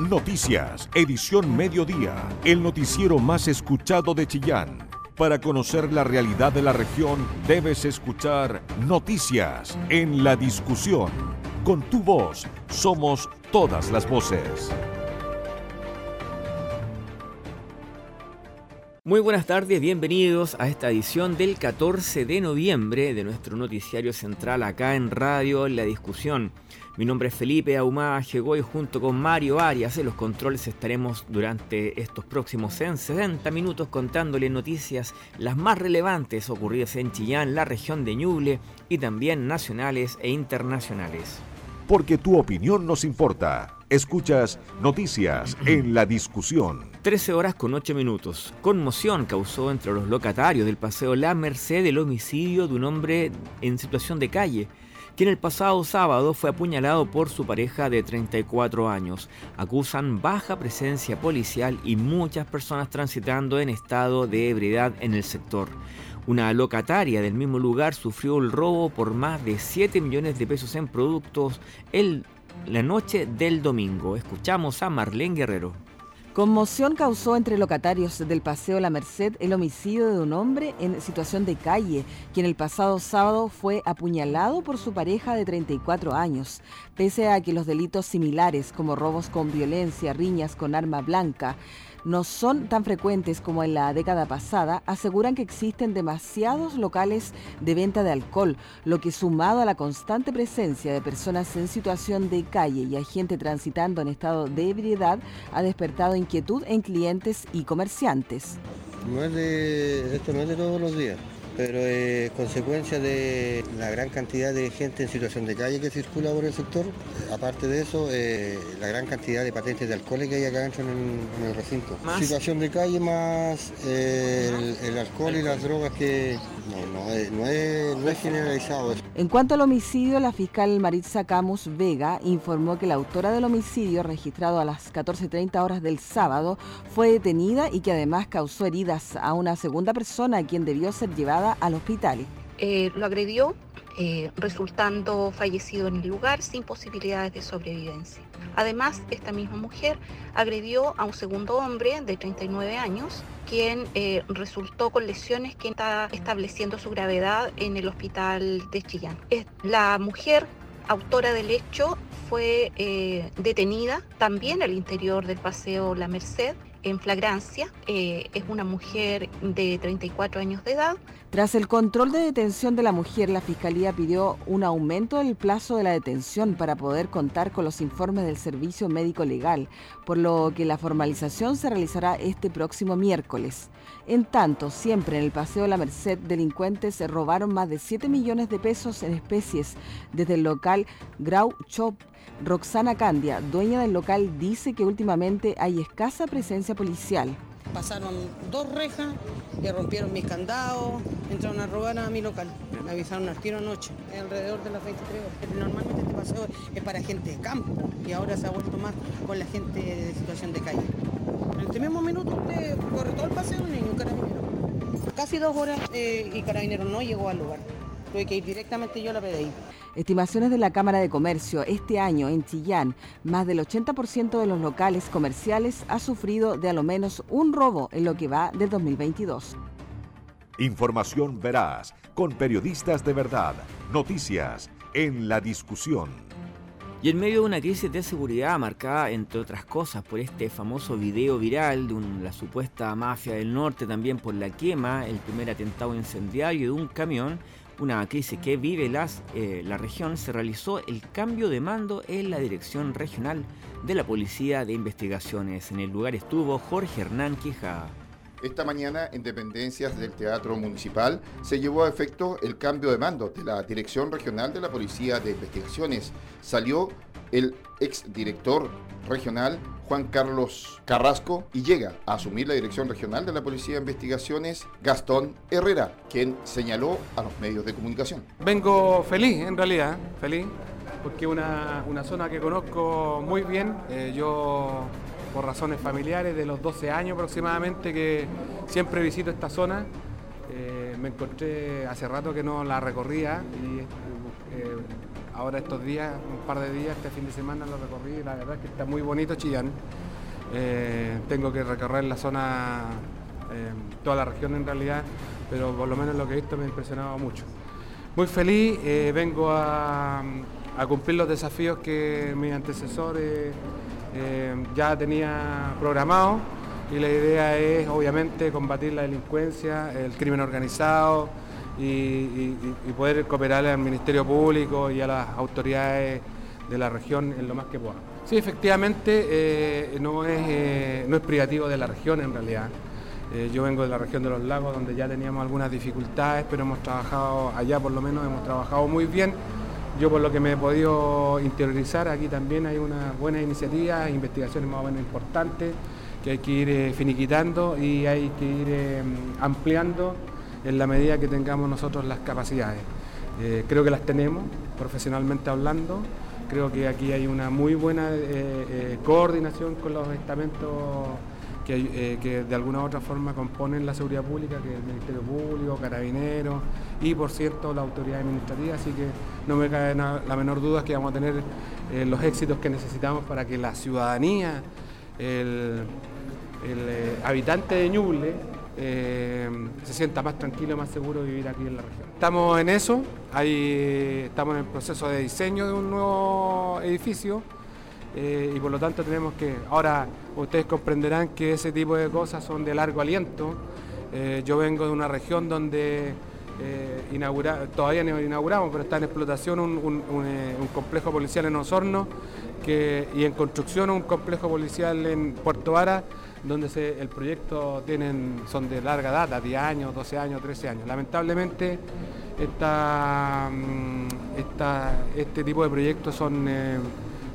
Noticias, edición mediodía, el noticiero más escuchado de Chillán. Para conocer la realidad de la región, debes escuchar Noticias en la discusión. Con tu voz, somos todas las voces. Muy buenas tardes, bienvenidos a esta edición del 14 de noviembre de nuestro noticiario central acá en Radio La Discusión. Mi nombre es Felipe Ahumada Llegó y junto con Mario Arias en los controles estaremos durante estos próximos 60 minutos contándole noticias las más relevantes ocurridas en Chillán, la región de Ñuble y también nacionales e internacionales. Porque tu opinión nos importa. Escuchas Noticias en la Discusión. 13 horas con 8 minutos. Conmoción causó entre los locatarios del Paseo La Merced el homicidio de un hombre en situación de calle, quien el pasado sábado fue apuñalado por su pareja de 34 años. Acusan baja presencia policial y muchas personas transitando en estado de ebriedad en el sector. Una locataria del mismo lugar sufrió el robo por más de 7 millones de pesos en productos el, la noche del domingo. Escuchamos a Marlene Guerrero. Conmoción causó entre locatarios del Paseo La Merced el homicidio de un hombre en situación de calle, quien el pasado sábado fue apuñalado por su pareja de 34 años. Pese a que los delitos similares como robos con violencia, riñas con arma blanca, no son tan frecuentes como en la década pasada, aseguran que existen demasiados locales de venta de alcohol, lo que sumado a la constante presencia de personas en situación de calle y a gente transitando en estado de ebriedad, ha despertado inquietud en clientes y comerciantes. Es de, esto no es de todos los días pero es consecuencia de la gran cantidad de gente en situación de calle que circula por el sector. Aparte de eso, eh, la gran cantidad de patentes de alcohol que hay acá dentro en el, recinto. Situación de calle más eh, el, alcohol y las drogas que no, no, es, generalizado. En cuanto al homicidio, la fiscal Maritza Camus Vega informó que la autora del homicidio, registrado a las 14.30 horas del sábado, fue detenida y que además causó heridas a una segunda persona, quien debió ser llevada al hospital. Eh, lo agredió, eh, resultando fallecido en el lugar sin posibilidades de sobrevivencia. Además, esta misma mujer agredió a un segundo hombre de 39 años, quien eh, resultó con lesiones que está estableciendo su gravedad en el hospital de Chillán. La mujer autora del hecho fue detenida también al interior del Paseo La Merced en flagrancia. es una mujer de 34 años de edad, tras el control de detención de la mujer, la Fiscalía pidió un aumento del plazo de la detención para poder contar con los informes del Servicio Médico Legal, por lo que la formalización se realizará este próximo miércoles. En tanto, siempre en el Paseo La Merced, delincuentes se robaron más de 7 millones de pesos en especies desde el local Grau Chop. Roxana Candia, dueña del local, dice que últimamente hay escasa presencia policial pasaron dos rejas, le rompieron mis candados, entraron a robar a mi local. Me avisaron al tiro anoche, alrededor de las 23 horas. Normalmente este paseo es para gente de campo y ahora se ha vuelto más con la gente de situación de calle. En este mismo minuto usted corre todo el paseo, niño, carabinero. Casi dos horas eh, y carabinero no llegó al lugar. Tuve que ir directamente yo a la PDI. Estimaciones de la Cámara de Comercio, este año en Chillán, más del 80% de los locales comerciales ha sufrido de a lo menos un robo en lo que va del 2022. Información veraz, con periodistas de verdad, noticias en la discusión. Y en medio de una crisis de seguridad marcada, entre otras cosas, por este famoso video viral de la supuesta mafia del norte, también por la quema, el primer atentado incendiario de un camión, una crisis que vive las, eh, la región, se realizó el cambio de mando en la Dirección Regional de la Policía de Investigaciones. En el lugar estuvo Jorge Hernán Quijada. Esta mañana, en dependencias del Teatro Municipal, se llevó a efecto el cambio de mando de la Dirección Regional de la Policía de Investigaciones. Salió el exdirector regional Juan Carlos Carrasco y llega a asumir la dirección regional de la Policía de Investigaciones Gastón Herrera, quien señaló a los medios de comunicación. Vengo feliz, en realidad, feliz, porque una, una zona que conozco muy bien. Eh, yo, por razones familiares, de los 12 años aproximadamente que siempre visito esta zona, eh, me encontré hace rato que no la recorría y eh, ahora estos días, un par de días, este fin de semana lo recorrí, la verdad es que está muy bonito Chillán. Eh, tengo que recorrer la zona, eh, toda la región en realidad, pero por lo menos lo que he visto me ha impresionado mucho. Muy feliz, eh, vengo a, cumplir los desafíos que mi antecesor ya tenía programado y la idea es obviamente combatir la delincuencia, el crimen organizado y, poder cooperar al Ministerio Público y a las autoridades de la región en lo más que pueda. Sí, efectivamente eh, no, es, eh, no es privativo de la región en realidad. Eh, yo vengo de la región de los lagos donde ya teníamos algunas dificultades, pero hemos trabajado, allá por lo menos hemos trabajado muy bien. Yo por lo que me he podido interiorizar, aquí también hay una buena iniciativa, investigaciones más o menos importantes que hay que ir eh, finiquitando y hay que ir ampliando en la medida que tengamos nosotros las capacidades. Eh, creo que las tenemos, profesionalmente hablando. Creo que aquí hay una muy buena coordinación con los estamentos que, de alguna u otra forma componen la seguridad pública, que es el Ministerio Público, Carabineros y, por cierto, la autoridad administrativa. Así que no me cae la menor duda que vamos a tener los éxitos que necesitamos para que la ciudadanía, el, el eh, habitante de Ñuble eh, se sienta más tranquilo, más seguro vivir aquí en la región. Estamos en eso, ahí estamos en el proceso de diseño de un nuevo edificio eh, y por lo tanto tenemos que, ahora ustedes comprenderán que ese tipo de cosas son de largo aliento. yo vengo de una región donde todavía no inauguramos, pero está en explotación un, complejo policial en Osorno y en construcción un complejo policial en Puerto Vara donde el proyecto tienen, son de larga data, 10 años, 12 años, 13 años. Lamentablemente mm, este tipo de proyectos son eh,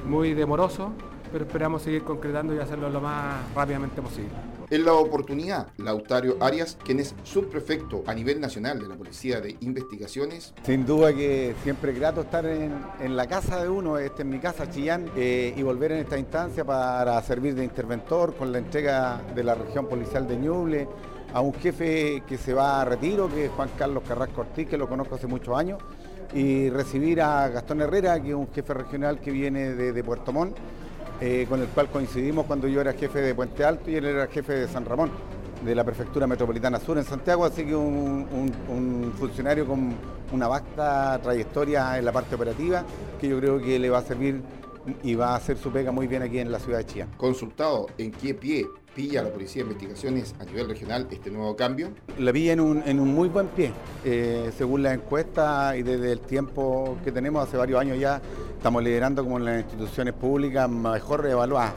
muy demorosos, pero esperamos seguir concretando y hacerlo lo más rápidamente posible. En la oportunidad, Lautario Arias, quien es subprefecto a nivel nacional de la Policía de Investigaciones. Sin duda que siempre es grato estar en, la casa de uno, este en mi casa, Chillán, eh, y volver en esta instancia para servir de interventor con la entrega de la región policial de Ñuble a un jefe que se va a retiro, que es Juan Carlos Carrasco Ortiz, que lo conozco hace muchos años, y recibir a Gastón Herrera, que es un jefe regional que viene de Puerto Montt eh, con el cual coincidimos cuando yo era jefe de Puente Alto y él era jefe de San Ramón, de la Prefectura Metropolitana Sur en Santiago, así que un, funcionario con una vasta trayectoria en la parte operativa que yo creo que le va a servir y va a hacer su pega muy bien aquí en la ciudad de Chía. Consultado en qué pie pilla la Policía de Investigaciones a nivel regional este nuevo cambio? La pilla en un, en un muy buen pie. Eh, según la encuesta y desde el tiempo que tenemos, hace varios años ya, estamos liderando como las instituciones públicas mejor evaluadas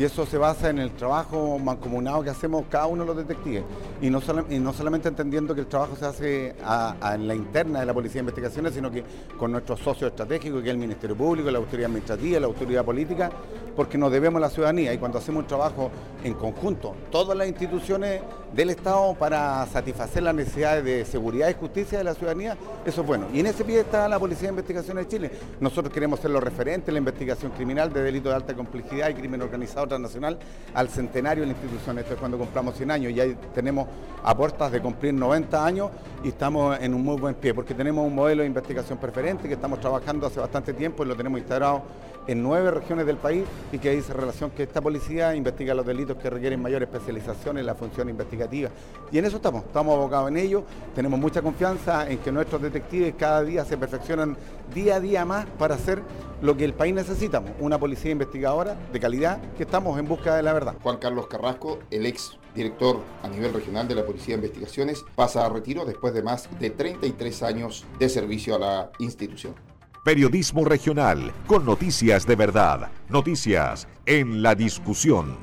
y eso se basa en el trabajo mancomunado que hacemos cada uno de los detectives. Y no, solamente entendiendo que el trabajo se hace en la interna de la Policía de Investigaciones, sino que con nuestros socios estratégicos, que es el Ministerio Público, la Autoridad Administrativa, la Autoridad Política, porque nos debemos a la ciudadanía. Y cuando hacemos un trabajo en conjunto, todas las instituciones del Estado para satisfacer las necesidades de seguridad y justicia de la ciudadanía, eso es bueno. Y en ese pie está la Policía de Investigaciones de Chile. Nosotros queremos ser los referentes en la investigación criminal de delitos de alta complejidad y crimen organizado transnacional al centenario de la institución. Esto es cuando compramos 100 años y ahí tenemos a puertas de cumplir 90 años y estamos en un muy buen pie porque tenemos un modelo de investigación preferente que estamos trabajando hace bastante tiempo y lo tenemos integrado en nueve regiones del país y que dice relación que esta policía investiga los delitos que requieren mayor especialización en la función investigativa. Y en eso estamos, estamos abocados en ello, tenemos mucha confianza en que nuestros detectives cada día se perfeccionan día a día más para hacer lo que el país necesita, una policía investigadora de calidad que estamos en busca de la verdad. Juan Carlos Carrasco, el ex director a nivel regional de la Policía de Investigaciones, pasa a retiro después de más de 33 años de servicio a la institución. Periodismo regional con noticias de verdad. Noticias en la discusión.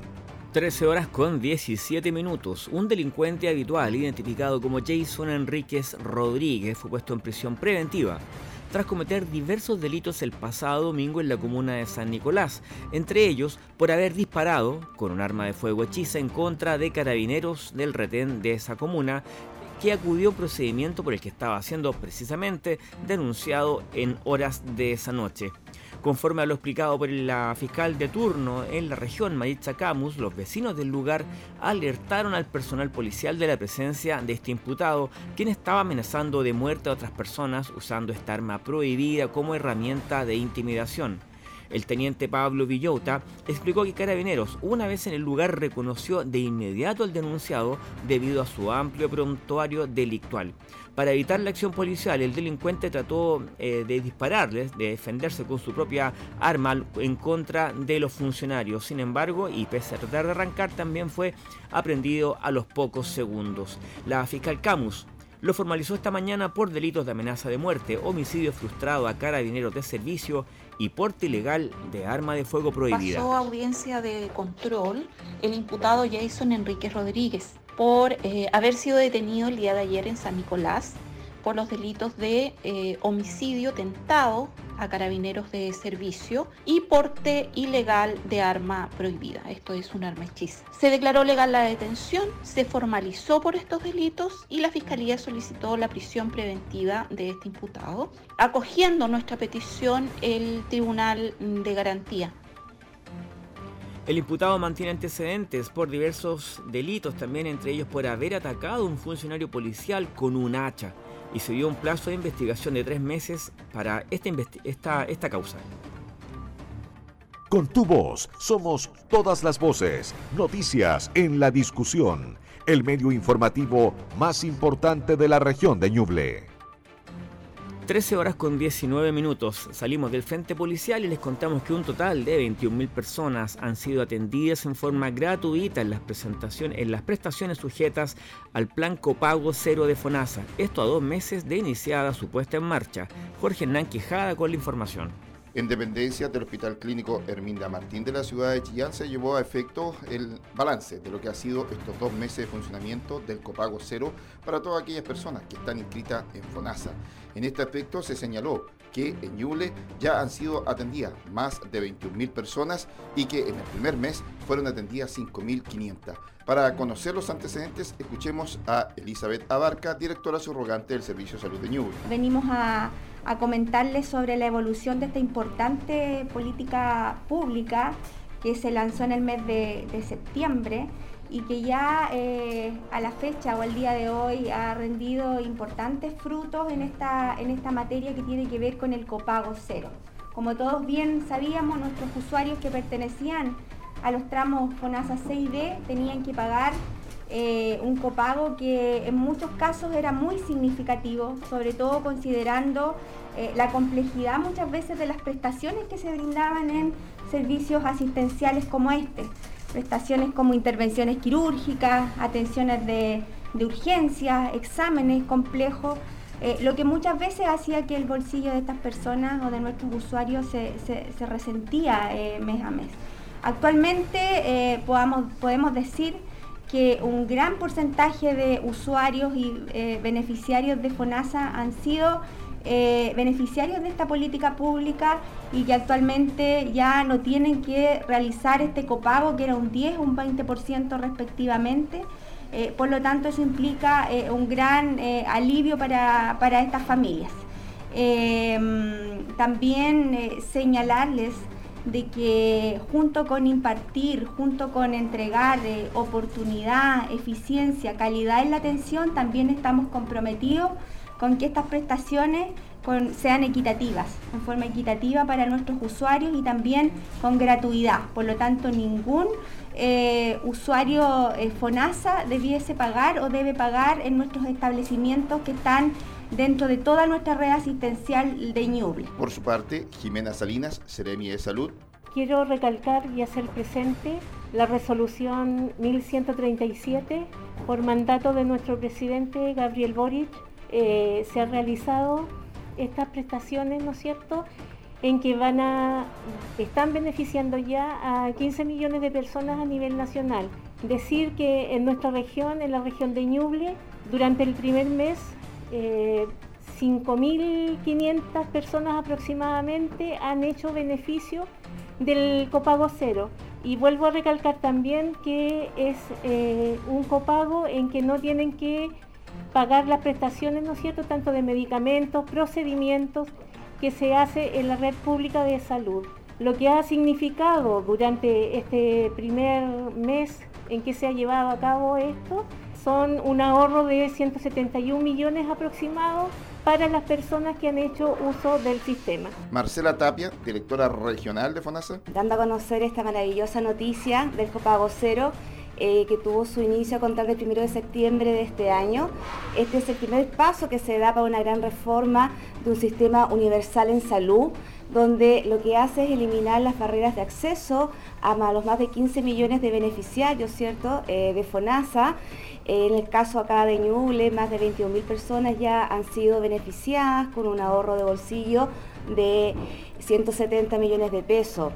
13 horas con 17 minutos. Un delincuente habitual identificado como Jason Enríquez Rodríguez fue puesto en prisión preventiva tras cometer diversos delitos el pasado domingo en la comuna de San Nicolás, entre ellos por haber disparado con un arma de fuego hechiza en contra de carabineros del retén de esa comuna que acudió a procedimiento por el que estaba siendo precisamente denunciado en horas de esa noche. Conforme a lo explicado por la fiscal de turno en la región, Maritza Camus, los vecinos del lugar alertaron al personal policial de la presencia de este imputado, quien estaba amenazando de muerte a otras personas usando esta arma prohibida como herramienta de intimidación. El teniente Pablo Villota explicó que Carabineros, una vez en el lugar, reconoció de inmediato al denunciado debido a su amplio prontuario delictual. Para evitar la acción policial, el delincuente trató eh, de dispararles, de defenderse con su propia arma en contra de los funcionarios. Sin embargo, y pese a tratar de arrancar, también fue aprendido a los pocos segundos. La fiscal Camus lo formalizó esta mañana por delitos de amenaza de muerte, homicidio frustrado a carabineros de servicio y porte ilegal de arma de fuego prohibida. Pasó audiencia de control el imputado Jason Enrique Rodríguez por eh, haber sido detenido el día de ayer en San Nicolás por los delitos de eh, homicidio tentado a carabineros de servicio y porte ilegal de arma prohibida. Esto es un arma hechiza. Se declaró legal la detención, se formalizó por estos delitos y la Fiscalía solicitó la prisión preventiva de este imputado, acogiendo nuestra petición el Tribunal de Garantía. El imputado mantiene antecedentes por diversos delitos, también entre ellos por haber atacado a un funcionario policial con un hacha y se dio un plazo de investigación de tres meses para esta, esta, esta causa. Con tu voz somos todas las voces, noticias en la discusión, el medio informativo más importante de la región de Ñuble. 13 horas con 19 minutos. Salimos del frente policial y les contamos que un total de 21.000 personas han sido atendidas en forma gratuita en las, presentaciones, en las prestaciones sujetas al plan copago cero de FONASA. Esto a dos meses de iniciada su puesta en marcha. Jorge Hernán Quijada con la información. En dependencia del Hospital Clínico Herminda Martín de la ciudad de Chillán se llevó a efecto el balance de lo que ha sido estos dos meses de funcionamiento del copago cero para todas aquellas personas que están inscritas en FONASA. En este aspecto se señaló que en Ñuble ya han sido atendidas más de 21.000 personas y que en el primer mes fueron atendidas 5.500. Para conocer los antecedentes, escuchemos a Elizabeth Abarca, directora subrogante del Servicio de Salud de Ñuble. Venimos a a comentarles sobre la evolución de esta importante política pública que se lanzó en el mes de, septiembre y que ya eh, a la fecha o al día de hoy ha rendido importantes frutos en esta, en esta materia que tiene que ver con el copago cero. Como todos bien sabíamos, nuestros usuarios que pertenecían a los tramos FONASA 6D tenían que pagar eh, un copago que en muchos casos era muy significativo, sobre todo considerando eh, la complejidad muchas veces de las prestaciones que se brindaban en servicios asistenciales como este. Prestaciones como intervenciones quirúrgicas, atenciones de, urgencia, exámenes complejos, eh, lo que muchas veces hacía que el bolsillo de estas personas o de nuestros usuarios se, resentía mes a mes. Actualmente podemos decir que un gran porcentaje de usuarios y eh, beneficiarios de FONASA han sido eh, beneficiarios de esta política pública y que actualmente ya no tienen que realizar este copago, que era un 10 o un 20% respectivamente. Eh, por lo tanto, eso implica un gran alivio para, para, estas familias. también señalarles de que junto con impartir, junto con entregar eh, oportunidad, eficiencia, calidad en la atención, también estamos comprometidos con que estas prestaciones sean equitativas, en forma equitativa para nuestros usuarios y también con gratuidad. Por lo tanto, ningún eh, usuario eh, FONASA debiese pagar o debe pagar en nuestros establecimientos que están dentro de toda nuestra red asistencial de Ñuble. Por su parte, Jimena Salinas, Seremi de Salud. Quiero recalcar y hacer presente la resolución 1137 por mandato de nuestro presidente Gabriel Boric. Eh, se han realizado estas prestaciones, ¿no es cierto?, en que van a, están beneficiando ya a 15 millones de personas a nivel nacional. Decir que en nuestra región, en la región de Ñuble, durante el primer mes 5.500 eh, personas aproximadamente han hecho beneficio del copago cero. Y vuelvo a recalcar también que es eh, un copago en que no tienen que pagar las prestaciones, ¿no es cierto?, tanto de medicamentos, procedimientos que se hace en la red pública de salud. Lo que ha significado durante este primer mes en que se ha llevado a cabo esto son un ahorro de 171 millones aproximados para las personas que han hecho uso del sistema. Marcela Tapia, directora regional de FONASA. Dando a conocer esta maravillosa noticia del copago cero, eh, que tuvo su inicio a contar del 1 de septiembre de este año. Este es el primer paso que se da para una gran reforma de un sistema universal en salud, donde lo que hace es eliminar las barreras de acceso a los más de 15 millones de beneficiarios, ¿cierto?, eh, de FONASA. En el caso acá de Ñuble, más de 21.000 personas ya han sido beneficiadas con un ahorro de bolsillo de 170 millones de pesos.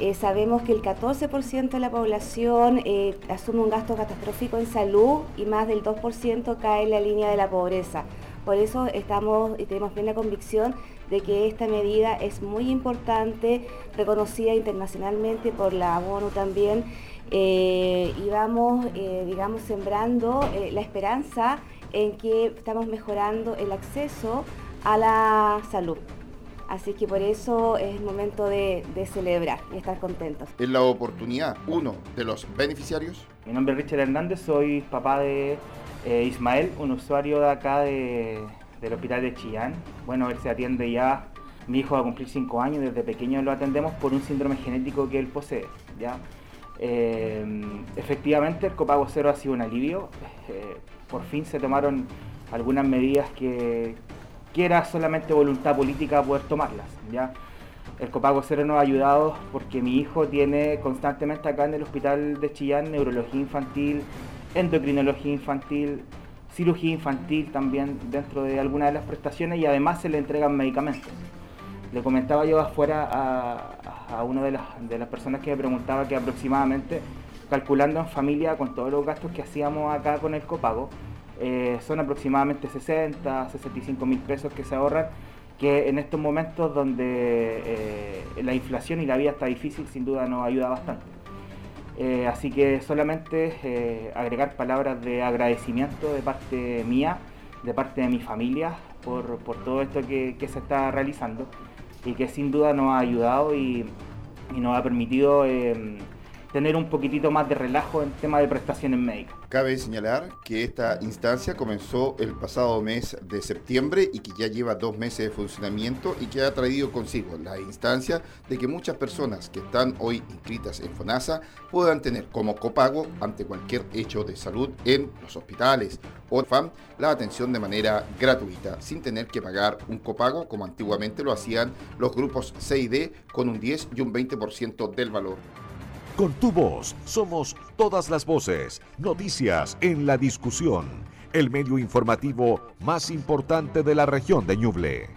Eh, sabemos que el 14% de la población eh, asume un gasto catastrófico en salud y más del 2% cae en la línea de la pobreza. Por eso estamos y tenemos plena convicción de que esta medida es muy importante, reconocida internacionalmente por la ONU también, eh, y vamos, digamos, sembrando la esperanza en que estamos mejorando el acceso a la salud. Así que por eso es el momento de, celebrar y estar contentos. En la oportunidad, uno de los beneficiarios. Mi nombre es Richard Hernández, soy papá de eh, Ismael, un usuario de acá del hospital de Chillán. Bueno, él se atiende ya, mi hijo va a cumplir 5 años, desde pequeño lo atendemos por un síndrome genético que él posee. ¿ya? Eh, efectivamente, el copago cero ha sido un alivio. Eh, por fin se tomaron algunas medidas que, que era solamente voluntad política poder tomarlas. ¿ya? El copago cero nos ha ayudado porque mi hijo tiene constantemente acá en el hospital de Chillán neurología infantil, endocrinología infantil, cirugía infantil también dentro de algunas de las prestaciones y además se le entregan medicamentos. Le comentaba yo afuera a, una de las, de las personas que me preguntaba que aproximadamente, calculando en familia con todos los gastos que hacíamos acá con el copago, eh, son aproximadamente 60, 65 mil pesos que se ahorran, que en estos momentos donde eh, la inflación y la vida está difícil, sin duda nos ayuda bastante. Eh, así que solamente agregar palabras de agradecimiento de parte mía, de parte de mi familia, por, todo esto que, se está realizando y que sin duda nos ha ayudado y, y nos ha permitido tener un poquitito más de relajo en tema de prestaciones médicas. Cabe señalar que esta instancia comenzó el pasado mes de septiembre y que ya lleva dos meses de funcionamiento y que ha traído consigo la instancia de que muchas personas que están hoy inscritas en FONASA puedan tener como copago ante cualquier hecho de salud en los hospitales o FAM la atención de manera gratuita sin tener que pagar un copago como antiguamente lo hacían los grupos C y D con un 10 y un 20% del valor. Con tu voz somos todas las voces. Noticias en la discusión. El medio informativo más importante de la región de Ñuble.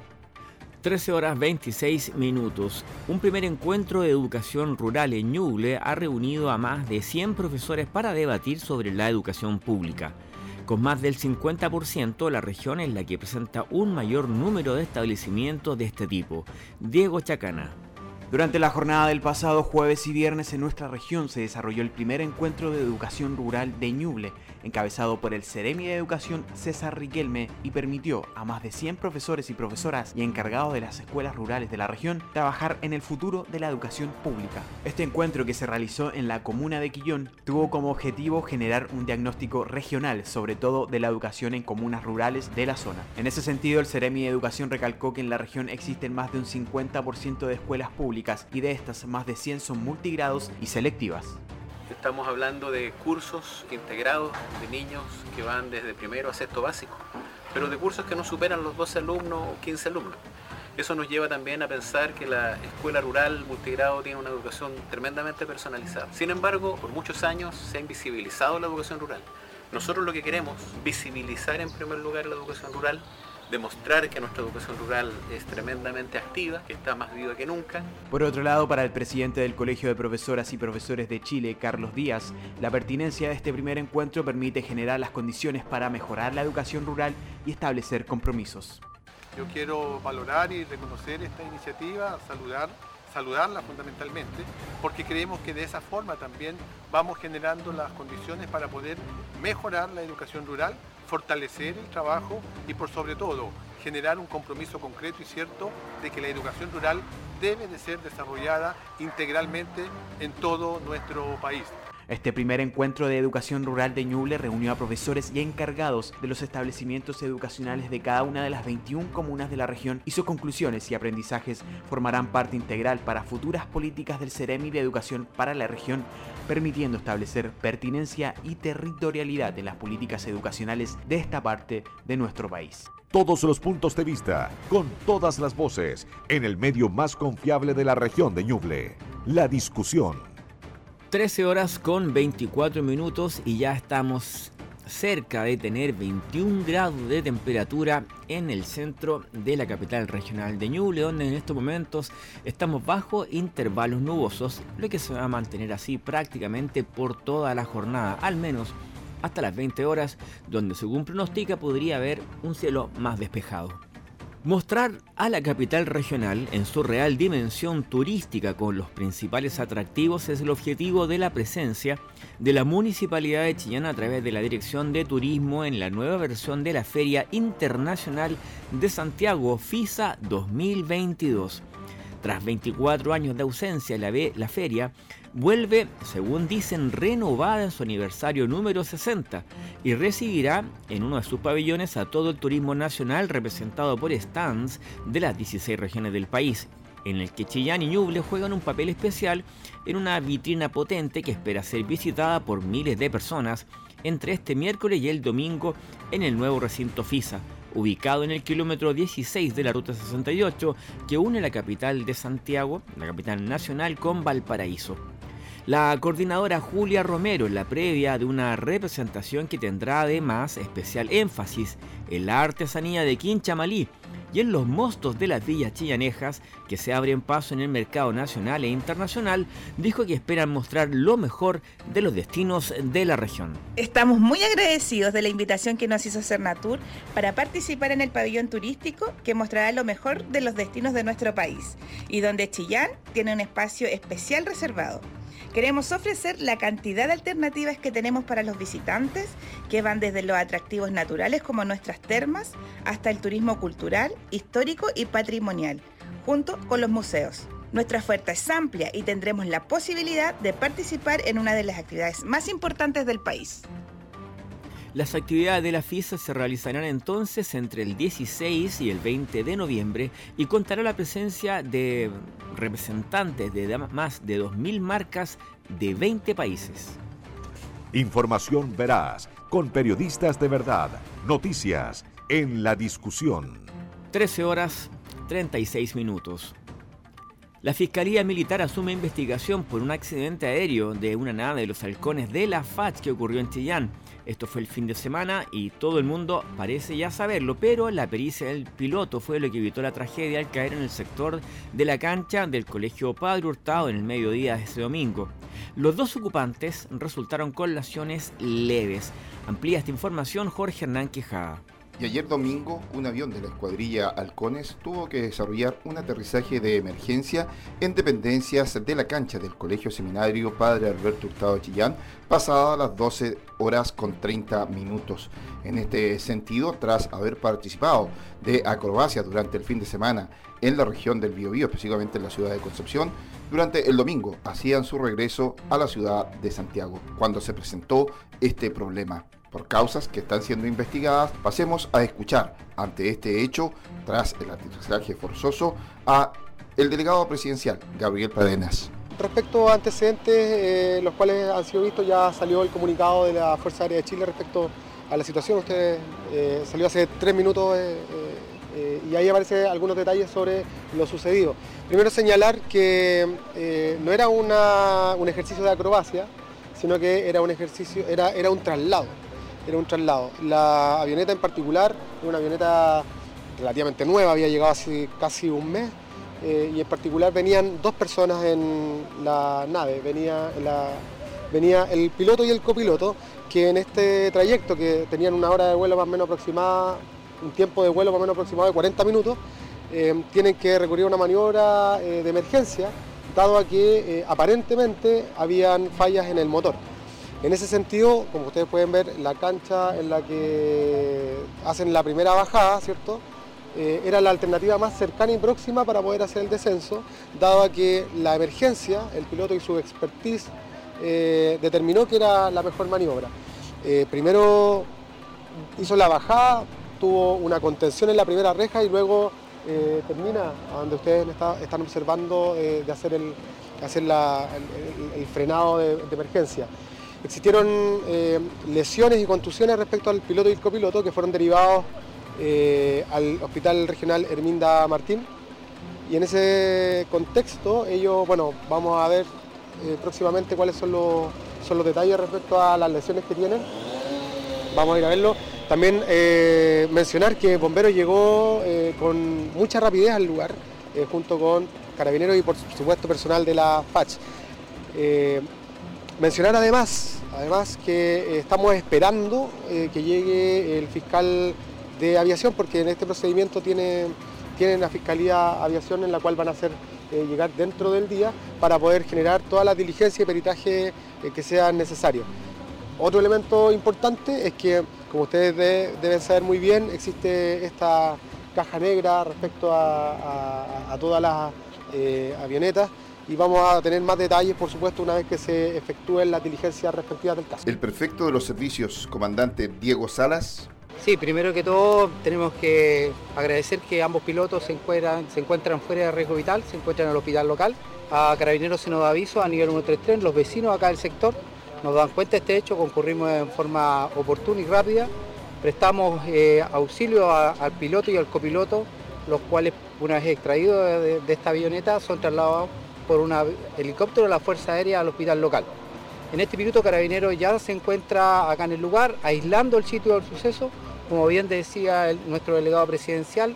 13 horas 26 minutos. Un primer encuentro de educación rural en Ñuble ha reunido a más de 100 profesores para debatir sobre la educación pública. Con más del 50%, la región es la que presenta un mayor número de establecimientos de este tipo. Diego Chacana. Durante la jornada del pasado jueves y viernes en nuestra región se desarrolló el primer encuentro de educación rural de Ñuble, encabezado por el Ceremi de Educación César Riquelme y permitió a más de 100 profesores y profesoras y encargados de las escuelas rurales de la región trabajar en el futuro de la educación pública. Este encuentro que se realizó en la comuna de Quillón tuvo como objetivo generar un diagnóstico regional, sobre todo de la educación en comunas rurales de la zona. En ese sentido, el Ceremi de Educación recalcó que en la región existen más de un 50% de escuelas públicas y de estas más de 100 son multigrados y selectivas. Estamos hablando de cursos integrados de niños que van desde primero a sexto básico, pero de cursos que no superan los 12 alumnos o 15 alumnos. Eso nos lleva también a pensar que la escuela rural multigrado tiene una educación tremendamente personalizada. Sin embargo, por muchos años se ha invisibilizado la educación rural. Nosotros lo que queremos, visibilizar en primer lugar la educación rural, demostrar que nuestra educación rural es tremendamente activa, que está más viva que nunca. Por otro lado, para el presidente del Colegio de Profesoras y Profesores de Chile, Carlos Díaz, la pertinencia de este primer encuentro permite generar las condiciones para mejorar la educación rural y establecer compromisos. Yo quiero valorar y reconocer esta iniciativa, saludar saludarla fundamentalmente, porque creemos que de esa forma también vamos generando las condiciones para poder mejorar la educación rural, fortalecer el trabajo y por sobre todo generar un compromiso concreto y cierto de que la educación rural debe de ser desarrollada integralmente en todo nuestro país. Este primer encuentro de educación rural de Ñuble reunió a profesores y encargados de los establecimientos educacionales de cada una de las 21 comunas de la región y sus conclusiones y aprendizajes formarán parte integral para futuras políticas del Ceremi de Educación para la región, permitiendo establecer pertinencia y territorialidad en las políticas educacionales de esta parte de nuestro país. Todos los puntos de vista, con todas las voces, en el medio más confiable de la región de Ñuble. La discusión. 13 horas con 24 minutos y ya estamos cerca de tener 21 grados de temperatura en el centro de la capital regional de Ñuble, donde en estos momentos estamos bajo intervalos nubosos, lo que se va a mantener así prácticamente por toda la jornada, al menos hasta las 20 horas, donde según pronostica podría haber un cielo más despejado. Mostrar a la capital regional en su real dimensión turística con los principales atractivos es el objetivo de la presencia de la Municipalidad de Chillán a través de la Dirección de Turismo en la nueva versión de la Feria Internacional de Santiago FISA 2022. Tras 24 años de ausencia, la, la feria vuelve, según dicen, renovada en su aniversario número 60 y recibirá en uno de sus pabellones a todo el turismo nacional representado por stands de las 16 regiones del país, en el que Chillán y Ñuble juegan un papel especial en una vitrina potente que espera ser visitada por miles de personas entre este miércoles y el domingo en el nuevo recinto FISA, ubicado en el kilómetro 16 de la Ruta 68 que une la capital de Santiago, la capital nacional, con Valparaíso. La coordinadora Julia Romero en la previa de una representación que tendrá además especial énfasis en la artesanía de Quinchamalí y en los mostos de las villas chillanejas que se abren paso en el mercado nacional e internacional, dijo que esperan mostrar lo mejor de los destinos de la región. Estamos muy agradecidos de la invitación que nos hizo Cernatur para participar en el pabellón turístico que mostrará lo mejor de los destinos de nuestro país y donde Chillán tiene un espacio especial reservado. Queremos ofrecer la cantidad de alternativas que tenemos para los visitantes, que van desde los atractivos naturales como nuestras termas, hasta el turismo cultural, histórico y patrimonial, junto con los museos. Nuestra oferta es amplia y tendremos la posibilidad de participar en una de las actividades más importantes del país. Las actividades de la FISA se realizarán entonces entre el 16 y el 20 de noviembre y contará la presencia de representantes de más de 2.000 marcas de 20 países. Información veraz, con periodistas de verdad, noticias en la discusión. 13 horas 36 minutos. La Fiscalía Militar asume investigación por un accidente aéreo de una nave de los halcones de la FACH que ocurrió en Chillán. Esto fue el fin de semana y todo el mundo parece ya saberlo, pero la pericia del piloto fue lo que evitó la tragedia al caer en el sector de la cancha del Colegio Padre Hurtado en el mediodía de ese domingo. Los dos ocupantes resultaron con lesiones leves. Amplía esta información Jorge Hernán Quijada. Y ayer domingo, un avión de la escuadrilla Halcones tuvo que desarrollar un aterrizaje de emergencia en dependencias de la cancha del Colegio Seminario Padre Alberto Hurtado Chillán, pasadas las 12 horas con 30 minutos. En este sentido, tras haber participado de acrobacia durante el fin de semana en la región del Biobío, específicamente en la ciudad de Concepción, durante el domingo hacían su regreso a la ciudad de Santiago, cuando se presentó este problema por causas que están siendo investigadas. Pasemos a escuchar ante este hecho, tras el aterrizaje forzoso, a el delegado presidencial, Gabriel Pradenas. Respecto a antecedentes, eh, los cuales han sido vistos, ya salió el comunicado de la Fuerza Aérea de Chile respecto a la situación. Usted eh, salió hace tres minutos eh, y ahí aparecen algunos detalles sobre lo sucedido. Primero señalar que no era un ejercicio de acrobacia, sino que era un ejercicio, era, era un traslado era un traslado. La avioneta en particular, una avioneta relativamente nueva, había llegado hace casi un mes, eh, y en particular venían dos personas en la nave, venía, el piloto y el copiloto, que en este trayecto, que tenían una hora de vuelo más o menos aproximada, un tiempo de vuelo más o menos aproximado de 40 minutos, eh, tienen que recurrir a una maniobra eh, de emergencia, dado a que aparentemente habían fallas en el motor. En ese sentido, como ustedes pueden ver, la cancha en la que hacen la primera bajada, ¿cierto? eh, era la alternativa más cercana y próxima para poder hacer el descenso, dado que la emergencia, el piloto y su expertise eh, determinó que era la mejor maniobra. primero hizo la bajada, tuvo una contención en la primera reja y luego termina donde ustedes están observando de hacer el, hacer el, frenado de emergencia. Existieron eh, lesiones y contusiones respecto al piloto y el copiloto que fueron derivados eh, al Hospital Regional Herminda Martín. Y en ese contexto, ellos, bueno, vamos a ver eh, próximamente cuáles son los, son los detalles respecto a las lesiones que tienen. Vamos a ir a verlo. También mencionar que Bombero llegó con mucha rapidez al lugar, junto con carabineros y por supuesto personal de la FACH. Mencionar además, además que eh, estamos esperando eh, que llegue el fiscal de aviación, porque en este procedimiento tiene, tienen la Fiscalía Aviación en la cual van a hacer eh, llegar dentro del día para poder generar todas las diligencias y peritaje que sean necesarios. Otro elemento importante es que, como ustedes deben saber muy bien, existe esta caja negra respecto a todas las avionetas y vamos a tener más detalles, por supuesto, una vez que se efectúen las diligencias respectivas del caso. El prefecto de los servicios, comandante Diego Salas. Sí, primero que todo tenemos que agradecer que ambos pilotos se encuentran, se encuentran fuera de riesgo vital, se encuentran en el hospital local. A Carabineros se nos da aviso a nivel 133, los vecinos acá del sector nos dan cuenta de este hecho, concurrimos en forma oportuna y rápida, prestamos eh, auxilio al piloto y al copiloto, los cuales una vez extraídos de esta avioneta son trasladados por un helicóptero de la Fuerza Aérea al hospital local. En este minuto Carabinero ya se encuentra acá en el lugar, aislando el sitio del suceso, como bien decía nuestro delegado presidencial,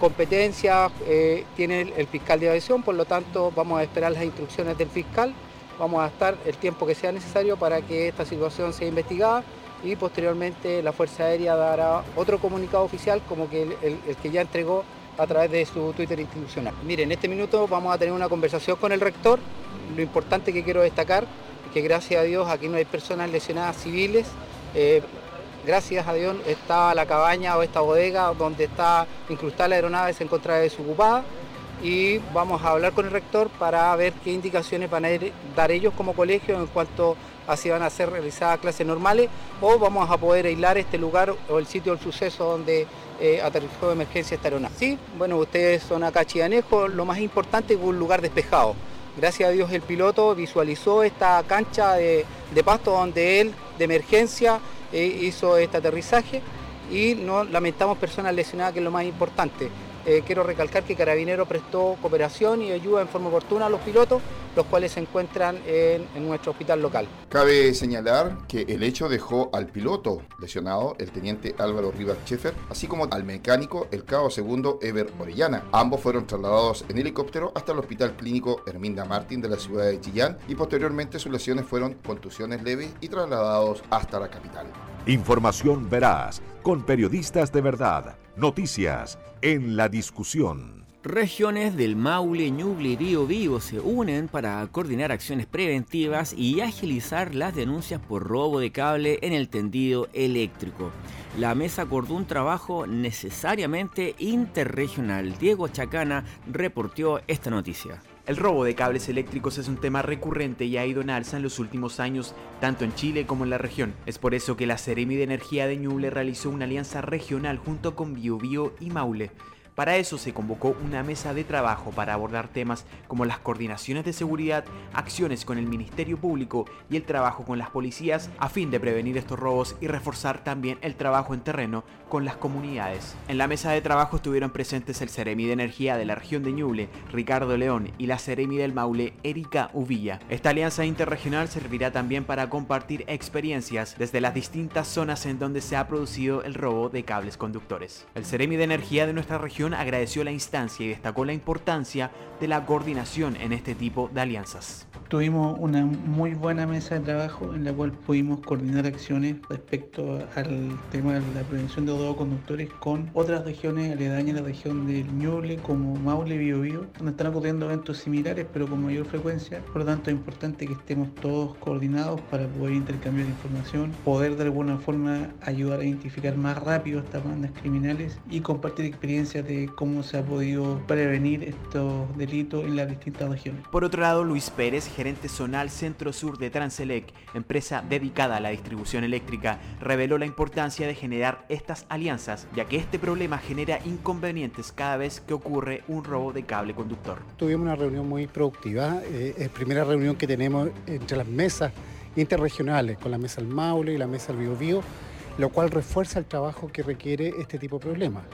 competencia eh, tiene el, fiscal de aviación, por lo tanto vamos a esperar las instrucciones del fiscal, vamos a estar el tiempo que sea necesario para que esta situación sea investigada y posteriormente la Fuerza Aérea dará otro comunicado oficial como que el que ya entregó a través de su Twitter institucional. Mire, en este minuto vamos a tener una conversación con el rector. Lo importante que quiero destacar es que gracias a Dios aquí no hay personas lesionadas civiles. Eh, gracias a Dios está la cabaña o esta bodega donde está incrustada la aeronave se encuentra desocupada y vamos a hablar con el rector para ver qué indicaciones van a dar ellos como colegio en cuanto a si van a ser realizadas clases normales o vamos a poder aislar este lugar o el sitio del suceso donde eh, aterrizó de emergencia esta aeronave. Sí, bueno, ustedes son acá chianejo, lo más importante es un lugar despejado. Gracias a Dios el piloto visualizó esta cancha de, pasto donde él de emergencia eh, hizo este aterrizaje y no lamentamos personas lesionadas que es lo más importante. Eh, quiero recalcar que Carabinero prestó cooperación y ayuda en forma oportuna a los pilotos, los cuales se encuentran en, nuestro hospital local. Cabe señalar que el hecho dejó al piloto lesionado, el teniente Álvaro Rivas Schaeffer, así como al mecánico, el cabo segundo Ever Orellana. Ambos fueron trasladados en helicóptero hasta el Hospital Clínico Herminda Martín de la ciudad de Chillán y posteriormente sus lesiones fueron contusiones leves y trasladados hasta la capital. Información veraz, con periodistas de verdad. Noticias en la discusión. Regiones del Maule, Ñuble y Bío Bío se unen para coordinar acciones preventivas y agilizar las denuncias por robo de cable en el tendido eléctrico. La mesa acordó un trabajo necesariamente interregional. Diego Chacana reportó esta noticia. El robo de cables eléctricos es un tema recurrente y ha ido en alza en los últimos años, tanto en Chile como en la región. Es por eso que la Seremi de Energía de Ñuble realizó una alianza regional junto con Biobío y Maule para eso se convocó una mesa de trabajo para abordar temas como las coordinaciones de seguridad, acciones con el Ministerio Público y el trabajo con las policías a fin de prevenir estos robos y reforzar también el trabajo en terreno con las comunidades. En la mesa de trabajo estuvieron presentes el Ceremi de Energía de la región de Ñuble, Ricardo León, y la Ceremi del Maule, Erika Uvilla. Esta alianza interregional servirá también para compartir experiencias desde las distintas zonas en donde se ha producido el robo de cables conductores. El Ceremi de Energía de nuestra región agradeció la instancia y destacó la importancia de la coordinación en este tipo de alianzas. Tuvimos una muy buena mesa de trabajo en la cual pudimos coordinar acciones respecto al tema de la prevención de dos conductores con otras regiones aledañas a la región del Ñuble como Maule, Biobío, donde están ocurriendo eventos similares pero con mayor frecuencia. Por lo tanto es importante que estemos todos coordinados para poder intercambiar información, poder de alguna forma ayudar a identificar más rápido estas bandas criminales y compartir experiencias de cómo se ha podido prevenir estos delitos en las distintas regiones. Por otro lado, Luis Pérez, gerente zonal Centro Sur de Transelec, empresa dedicada a la distribución eléctrica, reveló la importancia de generar estas alianzas, ya que este problema genera inconvenientes cada vez que ocurre un robo de cable conductor. Tuvimos una reunión muy productiva, eh, es primera reunión que tenemos entre las mesas interregionales, con la mesa del Maule y la mesa del Biobío, lo cual refuerza el trabajo que requiere este tipo de problemas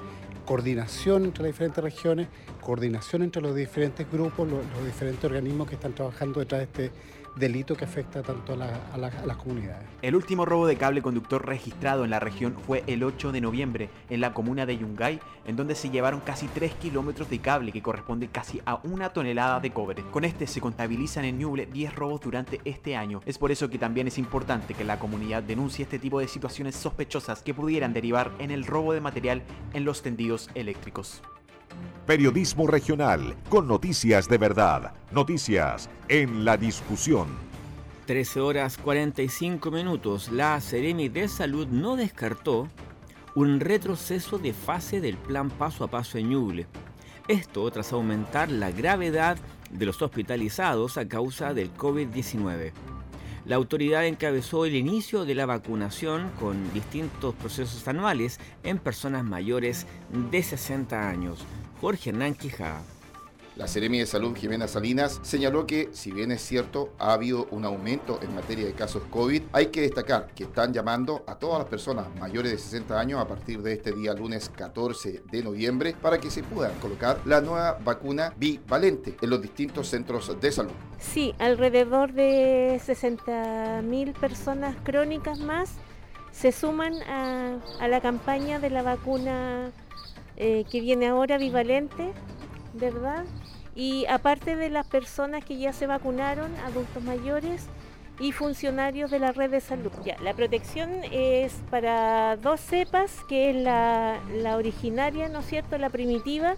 coordinación entre las diferentes regiones, coordinación entre los diferentes grupos, los, diferentes organismos que están trabajando detrás de este delito que afecta tanto a, las comunidades. El último robo de cable conductor registrado en la región fue el 8 de noviembre en la comuna de Yungay, en donde se llevaron casi 3 kilómetros de cable que corresponde casi a una tonelada de cobre. Con este se contabilizan en Ñuble 10 robos durante este año. Es por eso que también es importante que la comunidad denuncie este tipo de situaciones sospechosas que pudieran derivar en el robo de material en los tendidos eléctricos. Periodismo regional con noticias de verdad. Noticias en la discusión. 13 horas 45 minutos. La Seremi de Salud no descartó un retroceso de fase del plan paso a paso en Ñuble. Esto tras aumentar la gravedad de los hospitalizados a causa del COVID-19. La autoridad encabezó el inicio de la vacunación con distintos procesos anuales en personas mayores de 60 años. Jorge Hernán Quijada. La Seremi de Salud Jimena Salinas señaló que, si bien es cierto, ha habido un aumento en materia de casos COVID, hay que destacar que están llamando a todas las personas mayores de 60 años a partir de este día lunes 14 de noviembre para que se puedan colocar la nueva vacuna bivalente en los distintos centros de salud. Sí, alrededor de 60.000 personas crónicas más se suman a, a la campaña de la vacuna eh, que viene ahora bivalente, ¿verdad? Y aparte de las personas que ya se vacunaron, adultos mayores y funcionarios de la red de salud. Ya, la protección es para dos cepas, que es la, la originaria, ¿no es cierto?, la primitiva,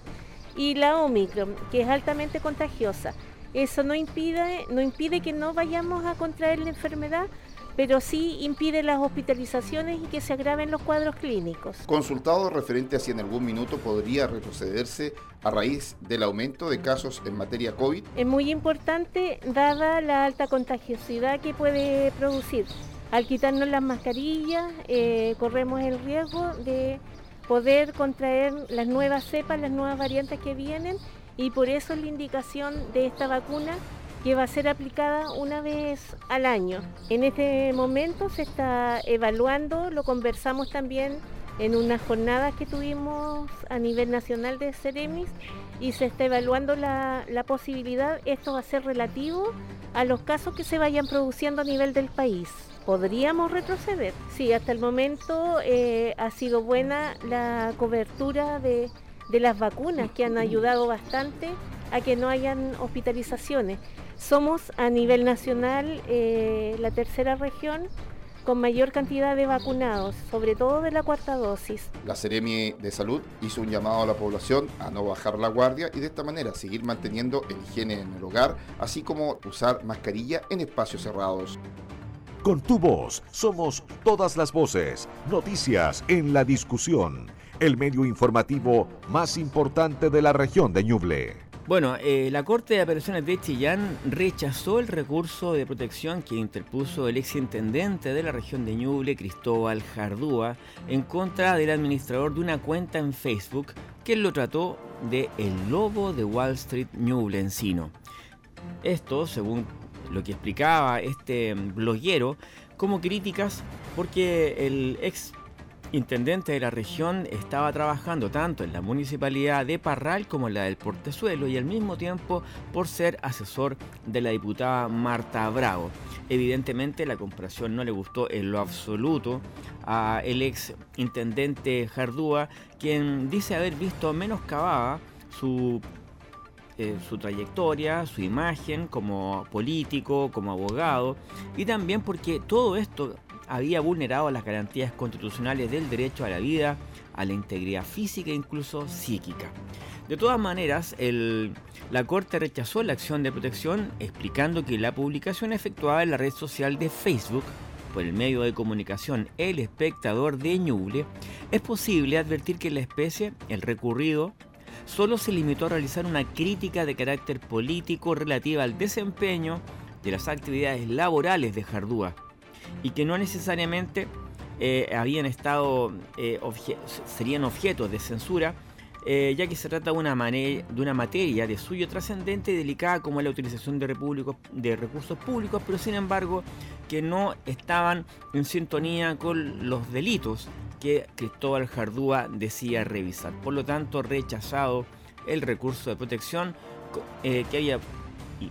y la Omicron, que es altamente contagiosa. Eso no impide, no impide que no vayamos a contraer la enfermedad, pero sí impide las hospitalizaciones y que se agraven los cuadros clínicos. Consultado referente a si en algún minuto podría retrocederse a raíz del aumento de casos en materia COVID. Es muy importante dada la alta contagiosidad que puede producir. Al quitarnos las mascarillas eh, corremos el riesgo de poder contraer las nuevas cepas, las nuevas variantes que vienen y por eso es la indicación de esta vacuna que va a ser aplicada una vez al año. En este momento se está evaluando, lo conversamos también en unas jornadas que tuvimos a nivel nacional de Ceremis y se está evaluando la, posibilidad, esto va a ser relativo a los casos que se vayan produciendo a nivel del país. ¿Podríamos retroceder? Sí, hasta el momento eh, ha sido buena la cobertura de, de las vacunas que han ayudado bastante a que no hayan hospitalizaciones. Somos a nivel nacional eh, la tercera región con mayor cantidad de vacunados, sobre todo de la cuarta dosis. La Seremi de Salud hizo un llamado a la población a no bajar la guardia y de esta manera seguir manteniendo el higiene en el hogar, así como usar mascarilla en espacios cerrados. Con tu voz somos todas las voces, noticias en la discusión, el medio informativo más importante de la región de Ñuble. Bueno, eh, la Corte de Apelaciones de Chillán rechazó el recurso de protección que interpuso el exintendente de la región de Ñuble, Cristóbal Jardúa, en contra del administrador de una cuenta en Facebook que lo trató de el lobo de Wall Street Ñuble Encino. Esto, según lo que explicaba este bloguero, como críticas porque el ex intendente de la región estaba trabajando tanto en la municipalidad de Parral como en la del Portezuelo y al mismo tiempo por ser asesor de la diputada Marta Bravo. Evidentemente la comparación no le gustó en lo absoluto a el ex intendente Jardúa, quien dice haber visto menos menoscabada su eh, su trayectoria, su imagen como político, como abogado, y también porque todo esto había vulnerado las garantías constitucionales del derecho a la vida, a la integridad física e incluso psíquica. De todas maneras, la Corte rechazó la acción de protección explicando que la publicación efectuada en la red social de Facebook por el medio de comunicación El Espectador de Ñuble, es posible advertir que la especie, el recurrido, solo se limitó a realizar una crítica de carácter político relativa al desempeño de las actividades laborales de Jardúa y que no necesariamente eh, habían estado, eh, serían objetos de censura, eh, ya que se trata de una, de una materia de suyo trascendente y delicada como la utilización de, de recursos públicos, pero sin embargo que no estaban en sintonía con los delitos que Cristóbal Jardúa decía revisar. Por lo tanto, rechazado el recurso de protección que había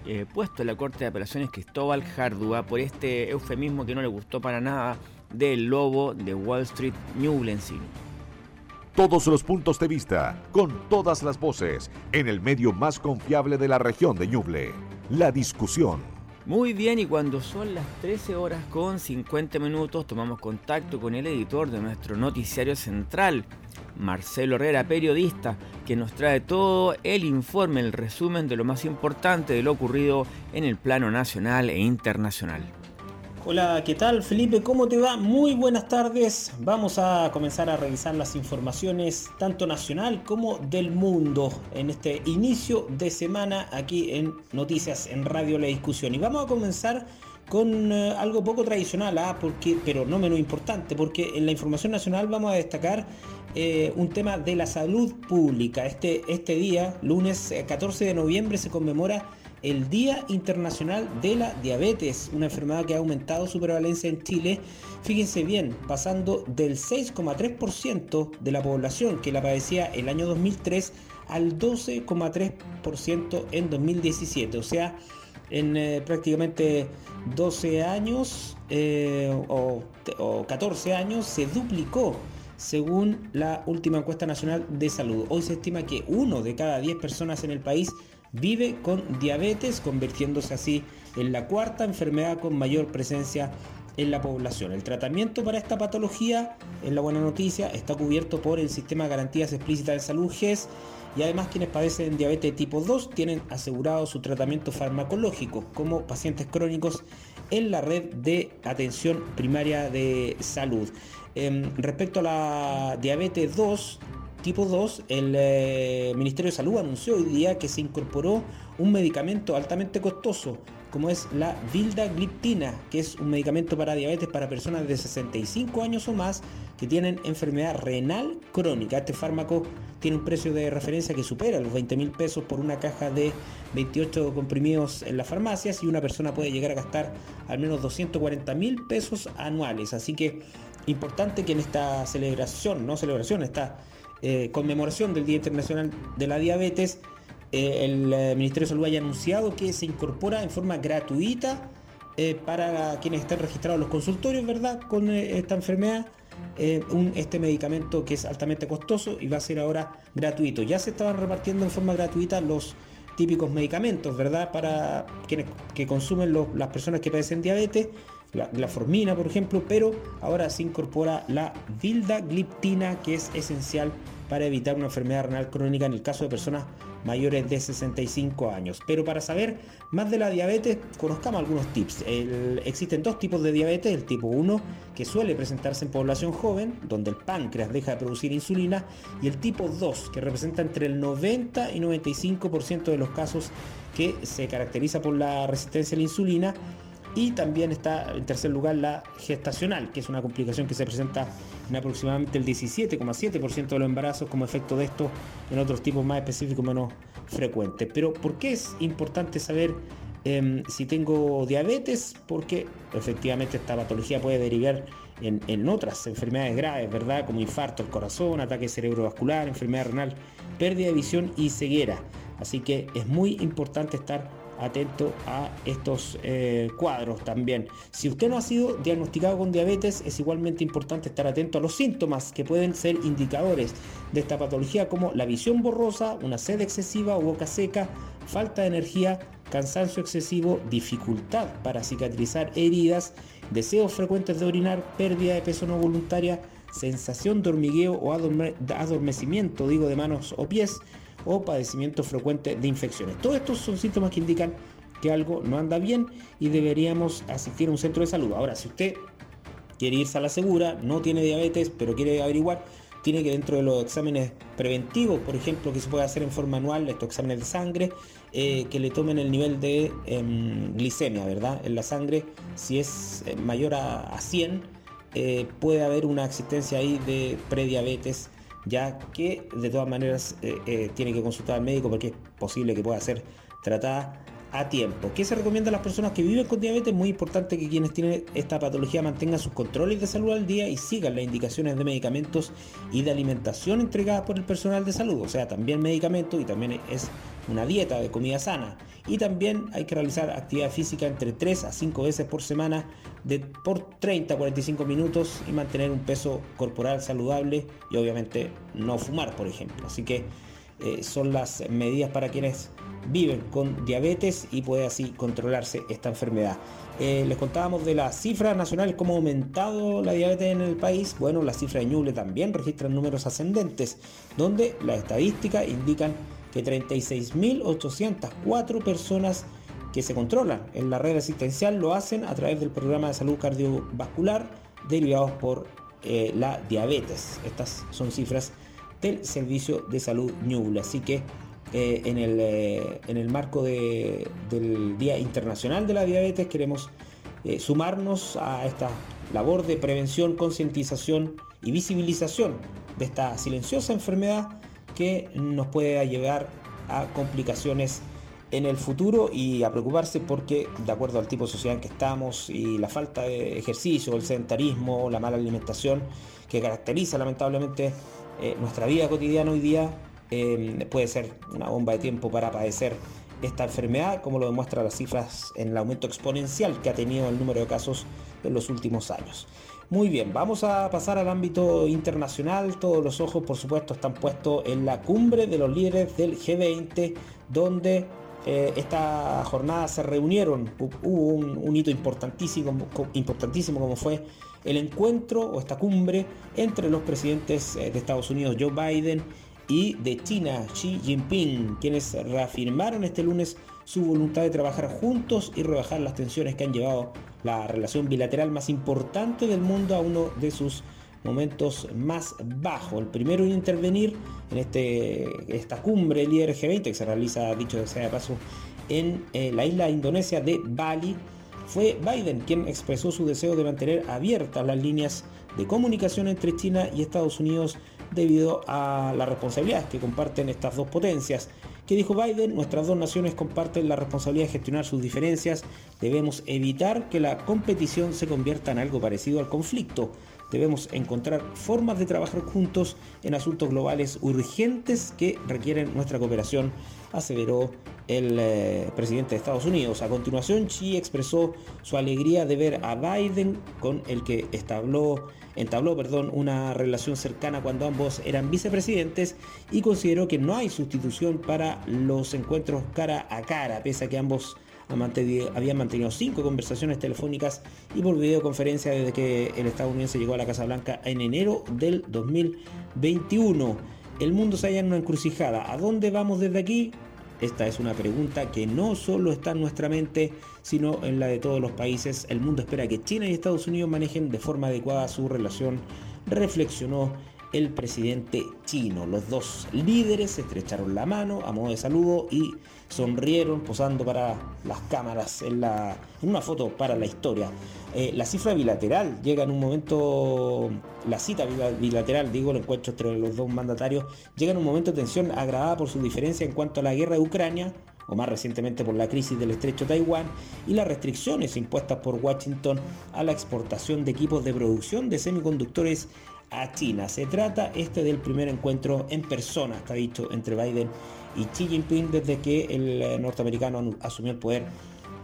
eh, puesto en la Corte de Apelaciones Cristóbal Jardúa por este eufemismo que no le gustó para nada del lobo de Wall Street Newblency. Todos los puntos de vista, con todas las voces, en el medio más confiable de la región de Ñuble. La discusión. Muy bien, y cuando son las 13 horas con 50 minutos, tomamos contacto con el editor de nuestro noticiario central, Marcelo Herrera, periodista, que nos trae todo el informe, el resumen de lo más importante de lo ocurrido en el plano nacional e internacional. Hola, ¿qué tal Felipe? ¿Cómo te va? Muy buenas tardes. Vamos a comenzar a revisar las informaciones tanto nacional como del mundo en este inicio de semana aquí en Noticias en Radio La Discusión. Y vamos a comenzar con eh, algo poco tradicional, ¿ah? porque, pero no menos importante, porque en la información nacional vamos a destacar eh, un tema de la salud pública. Este, este día, lunes 14 eh, de noviembre, se conmemora el Día Internacional de la Diabetes, una enfermedad que ha aumentado su prevalencia en Chile. Fíjense bien, pasando del 6,3% de la población que la padecía el año 2003 al 12,3% en 2017. O sea, en eh, prácticamente 12 años o, o 14 años se duplicó según la última encuesta nacional de salud. Hoy se estima que uno de cada 10 personas en el país vive con diabetes, convirtiéndose así en la cuarta enfermedad con mayor presencia en la población. El tratamiento para esta patología, es la buena noticia, está cubierto por el Sistema de Garantías Explícitas de Salud GES y además quienes padecen diabetes tipo 2 tienen asegurado su tratamiento farmacológico como pacientes crónicos en la red de atención primaria de salud. Em, respecto a la diabetes 2, tipo 2, el eh, Ministerio de Salud anunció hoy día que se incorporó un medicamento altamente costoso, como es la vildagliptina, que es un medicamento para diabetes para personas de 65 años o más que tienen enfermedad renal crónica. Este fármaco tiene un precio de referencia que supera los 20 mil pesos por una caja de 28 comprimidos en las farmacias y una persona puede llegar a gastar al menos 240 mil pesos anuales. Así que importante que en esta celebración, no celebración, esta eh, conmemoración del Día Internacional de la Diabetes, eh, el eh, Ministerio de Salud haya anunciado que se incorpora en forma gratuita para quienes estén registrados los consultorios, ¿verdad?, con esta enfermedad. Este medicamento que es altamente costoso y va a ser ahora gratuito. Ya se estaban repartiendo en forma gratuita los típicos medicamentos, ¿verdad? Para quienes que consumen las personas que padecen diabetes la, formina, por ejemplo, pero ahora se incorpora la vildagliptina, que es esencial para evitar una enfermedad renal crónica en el caso de personas mayores de 65 años. Pero para saber más de la diabetes, conozcamos algunos tips. existen dos tipos de diabetes, el tipo 1, que suele presentarse en población joven, donde el páncreas deja de producir insulina, y el tipo 2, que representa entre el 90 y 95% de los casos que se caracteriza por la resistencia a la insulina y también está en tercer lugar la gestacional, que es una complicación que se presenta en aproximadamente el 17,7% de los embarazos como efecto de esto, en otros tipos más específicos menos frecuentes. Pero ¿por qué es importante saber em, si tengo diabetes? Porque efectivamente esta patología puede derivar en, en, otras enfermedades graves, ¿verdad? Como infarto al corazón, ataque cerebrovascular, enfermedad renal, pérdida de visión y ceguera. Así que es muy importante estar atento a estos eh, cuadros también. Si usted no ha sido diagnosticado con diabetes, es igualmente importante estar atento a los síntomas que pueden ser indicadores de esta patología como la visión borrosa, una sed excesiva o boca seca, falta de energía, cansancio excesivo, dificultad para cicatrizar heridas, deseos frecuentes de orinar, pérdida de peso no voluntaria, sensación de hormigueo o adormecimiento, digo, de manos o pies, o padecimiento frecuente de infecciones. Todos estos son síntomas que indican que algo no anda bien y deberíamos asistir a un centro de salud. Ahora, si usted quiere irse a la segura, no tiene diabetes, pero quiere averiguar, tiene que dentro de los exámenes preventivos, por ejemplo, que se puede hacer en forma anual, estos exámenes de sangre, eh, que le tomen el nivel de em, glicemia, ¿verdad? En la sangre, si es eh, mayor a, 100, eh, puede haber una existencia ahí de prediabetes ya que de todas maneras eh, eh, tiene que consultar al médico porque es posible que pueda ser tratada a tiempo. ¿Qué se recomienda a las personas que viven con diabetes? Muy importante que quienes tienen esta patología mantengan sus controles de salud al día y sigan las indicaciones de medicamentos y de alimentación entregadas por el personal de salud. O sea, también medicamentos y también es una dieta de comida sana. Y también hay que realizar actividad física entre 3 a 5 veces por semana de por 30 a 45 minutos y mantener un peso corporal saludable y obviamente no fumar, por ejemplo. Así que eh, son las medidas para quienes viven con diabetes y puede así controlarse esta enfermedad. Eh, les contábamos de las cifras nacionales, cómo ha aumentado la diabetes en el país. Bueno, las cifras de Ñuble también registran números ascendentes, donde las estadísticas indican que 36.804 personas que se controlan en la red asistencial lo hacen a través del programa de salud cardiovascular derivados por eh, la diabetes. Estas son cifras del servicio de salud Ñuble. Así que eh, en, el, eh, en, el, marco del Día Internacional de la Diabetes queremos sumarnos a esta labor de prevención, concientización y visibilización de esta silenciosa enfermedad que nos puede llevar a complicaciones en el futuro y a preocuparse porque de acuerdo al tipo de sociedad en que estamos y la falta de ejercicio, el sedentarismo, la mala alimentación que caracteriza lamentablemente eh, nuestra vida cotidiana hoy día, eh, puede ser una bomba de tiempo para padecer esta enfermedad, como lo demuestran las cifras en el aumento exponencial que ha tenido el número de casos en los últimos años. Muy bien, vamos a pasar al ámbito internacional. Todos los ojos, por supuesto, están puestos en la cumbre de los líderes del G20, donde eh, esta jornada se reunieron. Hubo un, hito importantísimo, importantísimo como fue el encuentro o esta cumbre entre los presidentes eh, de Estados Unidos, Joe Biden, y de China, Xi Jinping, quienes reafirmaron este lunes su voluntad de trabajar juntos y rebajar las tensiones que han llevado la relación bilateral más importante del mundo a uno de sus momentos más bajos. El primero en intervenir en este, esta cumbre líder G20 que se realiza, dicho sea de paso, en eh, la isla indonesia de Bali, fue Biden quien expresó su deseo de mantener abiertas las líneas de comunicación entre China y Estados Unidos debido a la responsabilidad que comparten estas dos potencias. Que dijo Biden, nuestras dos naciones comparten la responsabilidad de gestionar sus diferencias, debemos evitar que la competición se convierta en algo parecido al conflicto. Debemos encontrar formas de trabajar juntos en asuntos globales urgentes que requieren nuestra cooperación, aseveró el eh, presidente de Estados Unidos. A continuación, Xi expresó su alegría de ver a Biden, con el que establó entabló perdón, una relación cercana cuando ambos eran vicepresidentes y consideró que no hay sustitución para los encuentros cara a cara, pese a que ambos habían mantenido cinco conversaciones telefónicas y por videoconferencia desde que el estadounidense llegó a la Casa Blanca en enero del 2021. El mundo se halla en una encrucijada. ¿A dónde vamos desde aquí? Esta es una pregunta que no solo está en nuestra mente, sino en la de todos los países. El mundo espera que China y Estados Unidos manejen de forma adecuada su relación, reflexionó el presidente chino. Los dos líderes estrecharon la mano a modo de saludo y sonrieron posando para las cámaras en, la, en una foto para la historia. Eh, la cifra bilateral llega en un momento, la cita bilateral, digo, el encuentro entre los dos mandatarios, llega en un momento de tensión agravada por su diferencia en cuanto a la guerra de Ucrania, o más recientemente por la crisis del estrecho Taiwán y las restricciones impuestas por Washington a la exportación de equipos de producción de semiconductores a China. Se trata este del primer encuentro en persona, está dicho, entre Biden y Xi Jinping desde que el eh, norteamericano asumió el poder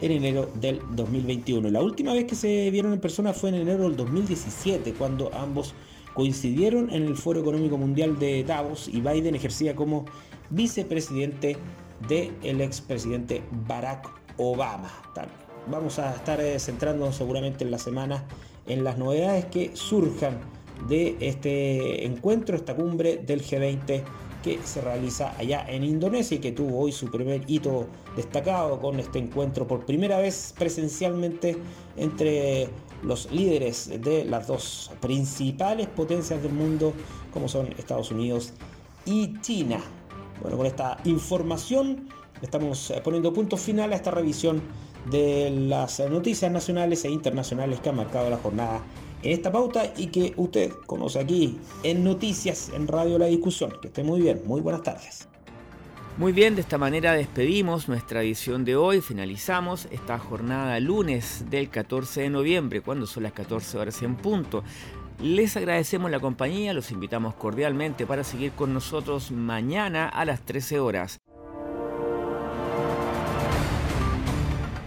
en enero del 2021. La última vez que se vieron en persona fue en enero del 2017, cuando ambos coincidieron en el Foro Económico Mundial de Davos y Biden ejercía como vicepresidente del expresidente Barack Obama. Vamos a estar eh, centrándonos seguramente en la semana en las novedades que surjan de este encuentro, esta cumbre del G20 que se realiza allá en Indonesia y que tuvo hoy su primer hito destacado con este encuentro por primera vez presencialmente entre los líderes de las dos principales potencias del mundo como son Estados Unidos y China. Bueno, con esta información estamos poniendo punto final a esta revisión de las noticias nacionales e internacionales que han marcado la jornada en esta pauta y que usted conoce aquí en Noticias en Radio La Discusión. Que esté muy bien, muy buenas tardes. Muy bien, de esta manera despedimos nuestra edición de hoy, finalizamos esta jornada lunes del 14 de noviembre, cuando son las 14 horas en punto. Les agradecemos la compañía, los invitamos cordialmente para seguir con nosotros mañana a las 13 horas.